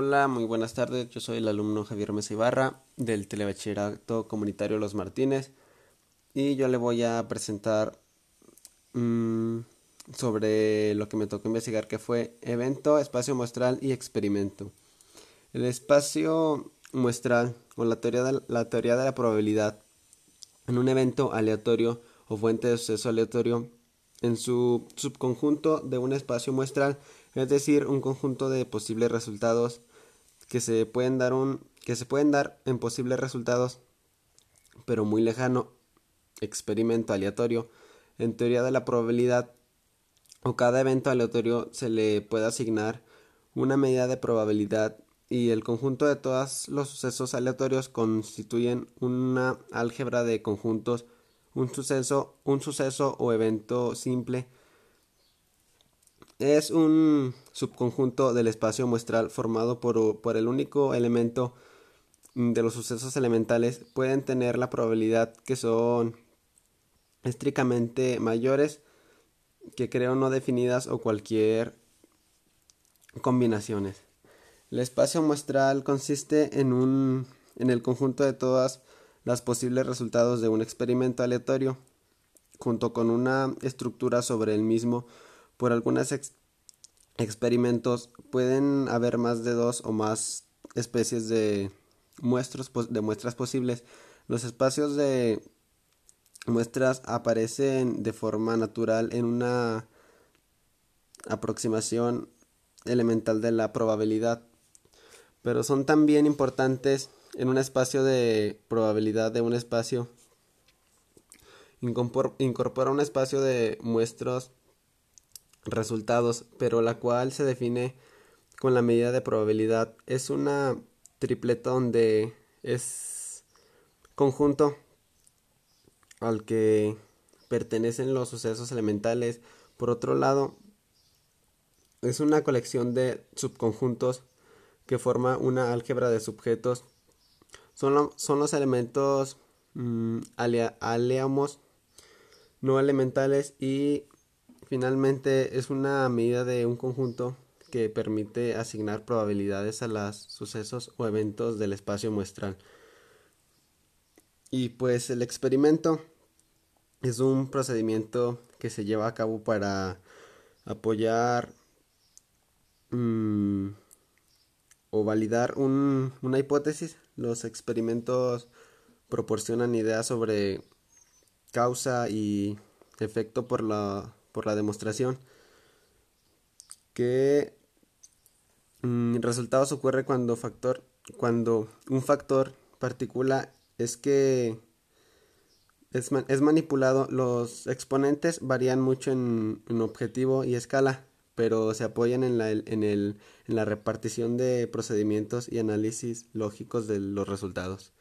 Hola, muy buenas tardes. Yo soy el alumno Javier Mesa Ibarra del Telebachillerato Comunitario Los Martínez y yo le voy a presentar mm, sobre lo que me tocó investigar que fue evento, espacio muestral y experimento. El espacio muestral o la teoría de la, teoría de la probabilidad en un evento aleatorio o fuente de suceso aleatorio en su subconjunto de un espacio muestral es decir, un conjunto de posibles resultados que se pueden dar un que se pueden dar en posibles resultados, pero muy lejano, experimento aleatorio. En teoría de la probabilidad o cada evento aleatorio se le puede asignar una medida de probabilidad y el conjunto de todos los sucesos aleatorios constituyen una álgebra de conjuntos, un suceso, un suceso o evento simple es un subconjunto del espacio muestral formado por, por, el único elemento de los sucesos elementales. Pueden tener la probabilidad que son estrictamente mayores que creo no definidas o cualquier combinaciones. El espacio muestral consiste en un en el conjunto de todas las posibles resultados de un experimento aleatorio junto con una estructura sobre el mismo por algunos experimentos pueden haber más de dos o más especies de, muestras, de muestras posibles. Los espacios de muestras aparecen de forma natural en una aproximación elemental de la probabilidad, pero son también importantes en un espacio de probabilidad de un espacio. Incorpora un espacio de muestras resultados, pero la cual se define con la medida de probabilidad. Es una tripleta donde es conjunto al que pertenecen los sucesos elementales. Por otro lado, es una colección de subconjuntos que forma una álgebra de subjetos. Son, son los elementos mmm, no elementales y Finalmente, es una medida de un conjunto que permite asignar probabilidades a los sucesos o eventos del espacio muestral. Y pues el experimento es un procedimiento que se lleva a cabo para apoyar mm, o validar una hipótesis. Los experimentos proporcionan ideas sobre causa y efecto por la por la demostración que mm, resultados ocurre cuando factor cuando un factor partícula es que es, es, manipulado los exponentes varían mucho en, en, objetivo y escala pero se apoyan en la, en, el, en la repartición de procedimientos y análisis lógicos de los resultados